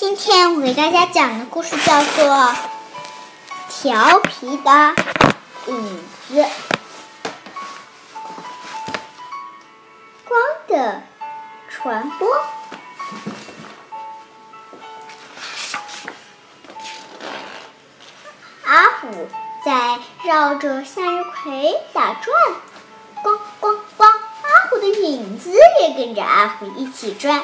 今天我给大家讲的故事叫做《调皮的影子》。光的传播。阿虎在绕着向日葵打转，咣咣咣！阿虎的影子也跟着阿虎一起转。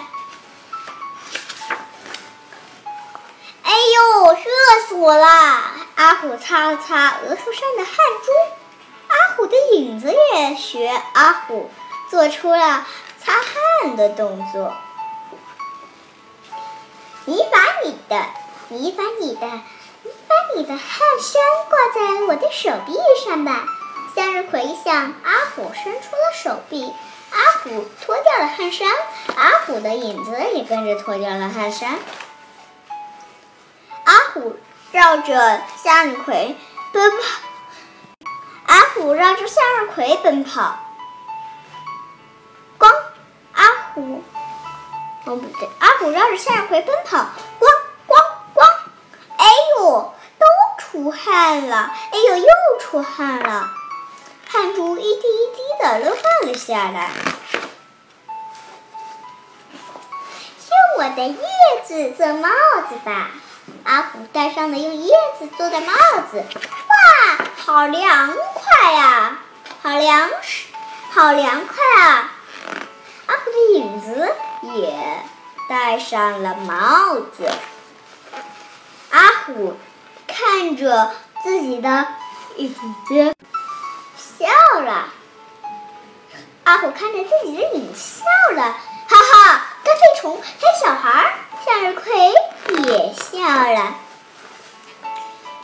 死我了！阿虎擦了擦额头上的汗珠，阿虎的影子也学阿虎做出了擦汗的动作。你把你的，你把你的，你把你的汗衫挂在我的手臂上吧。向日葵向阿虎伸出了手臂，阿虎脱掉了汗衫，阿虎的影子也跟着脱掉了汗衫。绕着向日葵奔跑，阿虎绕着向日葵奔跑。咣！阿虎，哦不对，阿虎绕着向日葵奔跑，咣咣咣！哎呦，都出汗了！哎呦，又出汗了，汗珠一滴一滴的都落了下来。的叶子做帽子吧。阿虎戴上了用叶子做的帽子，哇，好凉快呀！好凉，好凉快啊！阿虎的影子也戴上了帽子。阿虎看着自己的影子笑了。阿虎看着自己的影子笑了，哈哈，干脆虫还小孩向日葵。也笑了，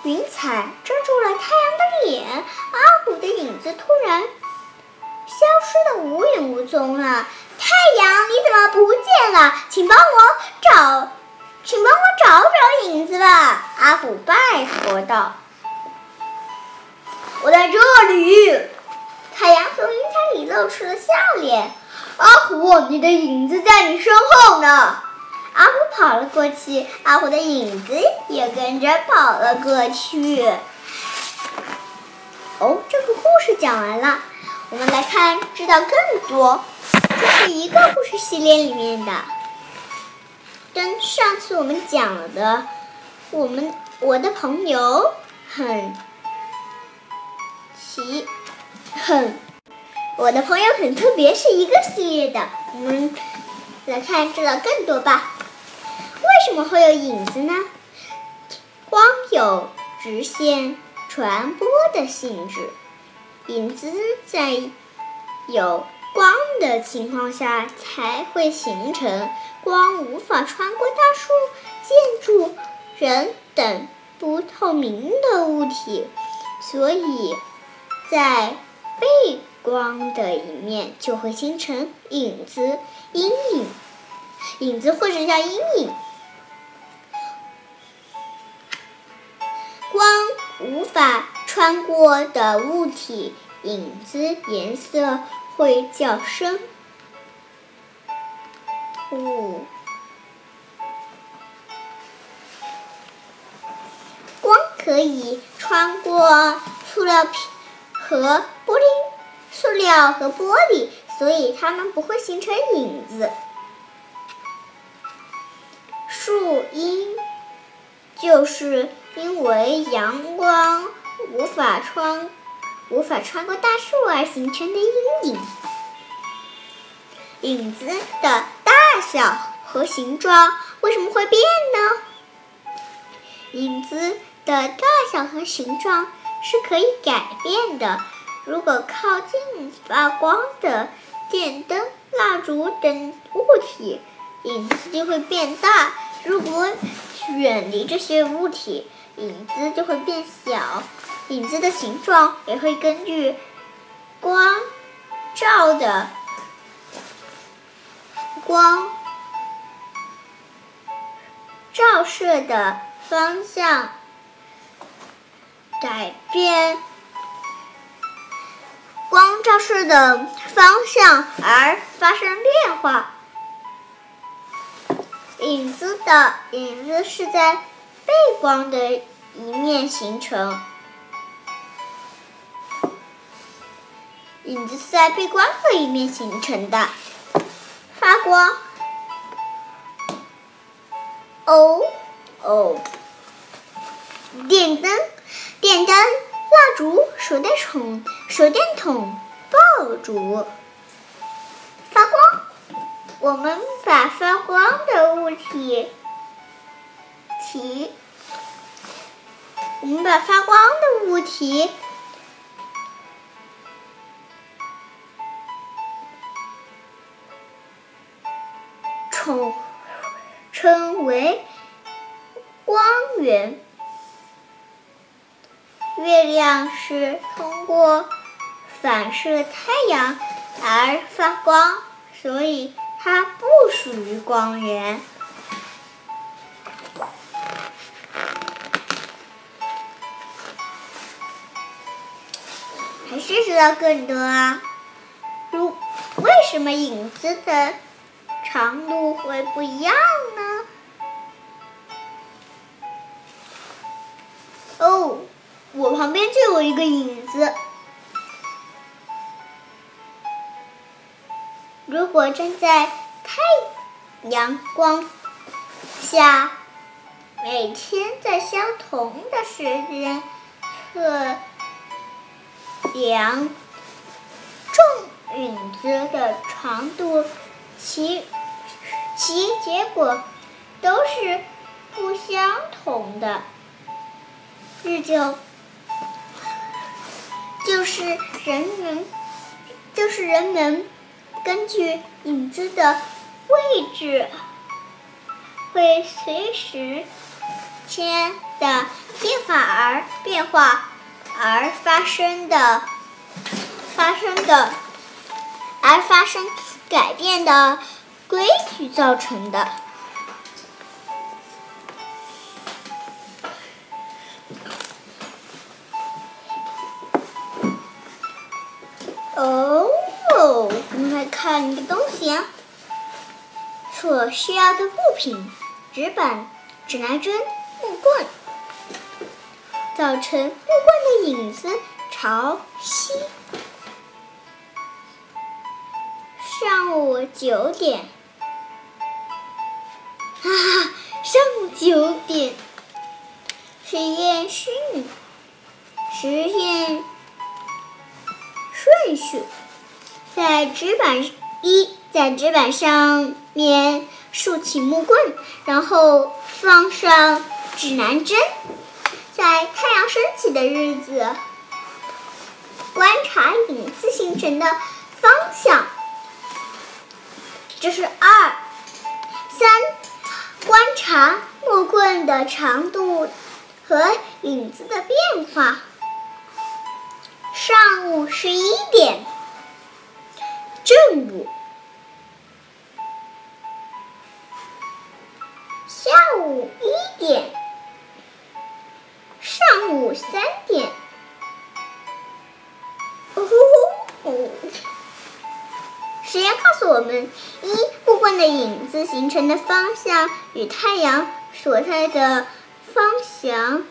云彩遮住了太阳的脸，阿虎的影子突然消失的无影无踪了。太阳，你怎么不见了？请帮我找，请帮我找找影子吧！阿虎拜托道。我在这里。太阳从云彩里露出了笑脸。阿虎，你的影子在你身后呢。阿虎跑了过去，阿虎的影子也跟着跑了过去。哦，这个故事讲完了，我们来看知道更多。这是一个故事系列里面的，跟上次我们讲的，我们我的朋友很奇很，我的朋友很特别，是一个系列的。我们来看知道更多吧。为什么会有影子呢？光有直线传播的性质，影子在有光的情况下才会形成。光无法穿过大树、建筑、人等不透明的物体，所以在背光的一面就会形成影子、阴影。影子或者叫阴影。光无法穿过的物体，影子颜色会较深。五，光可以穿过塑料瓶和，料和玻璃，所以它们不会形成影子。树荫就是。因为阳光无法穿无法穿过大树而形成的阴影，影子的大小和形状为什么会变呢？影子的大小和形状是可以改变的。如果靠近发光的电灯、蜡烛等物体，影子就会变大；如果远离这些物体，影子就会变小，影子的形状也会根据光照的光照射的方向改变，光照射的方向而发生变化。影子的影子是在背光的一面形成，影子是在背光的一面形成的，发光。哦哦，电灯、电灯、蜡烛、手电筒、手电筒、爆竹，发光。我们把发光的物体，体，我们把发光的物体称称为光源。月亮是通过反射太阳而发光，所以。它不属于光源，还是知道更多啊？如为什么影子的长度会不一样我旁边就有一个影子。如果站在太阳光下，每天在相同的时间测量重影子的长度，其其结果都是不相同的。日久，就是人们，就是人们。根据影子的位置，会随时间的变化而变化而发生的发生的而发生改变的规矩造成的。一个东西啊，所需要的物品：纸板、指南针、木棍。早晨，木棍的影子朝西。上午九点，啊，上午九点。实验训，实验顺序。在纸板一，在纸板上面竖起木棍，然后放上指南针，在太阳升起的日子，观察影子形成的方向。这是二三，观察木棍的长度和影子的变化。上午十一点。正午，下午一点，上午三点。呼呼，实验告诉我们：一，木棍的影子形成的方向与太阳所在的方向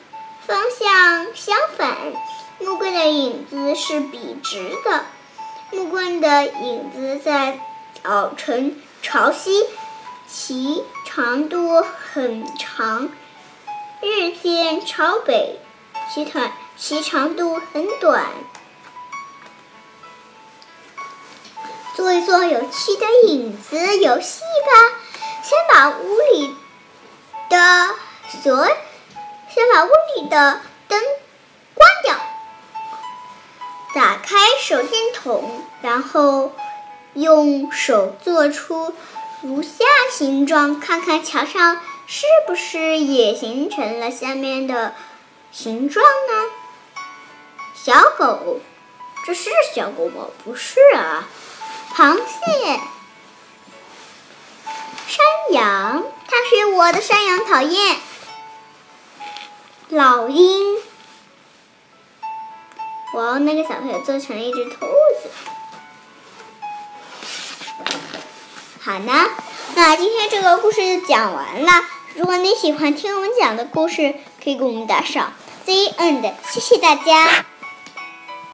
方向相反，木棍的影子是笔直的。木棍的影子在早晨朝西，其长度很长；日间朝北，其短其长度很短。做一做有趣的影子游戏吧！先把屋里的所，先把屋里的灯开手电筒，然后用手做出如下形状，看看墙上是不是也形成了下面的形状呢？小狗，这是小狗吗？不是啊。螃蟹，山羊，它是我的山羊，讨厌。老鹰。我要那个小朋友做成了一只兔子。好呢，那。今天这个故事就讲完了。如果你喜欢听我们讲的故事，可以给我们打赏。The end，谢谢大家。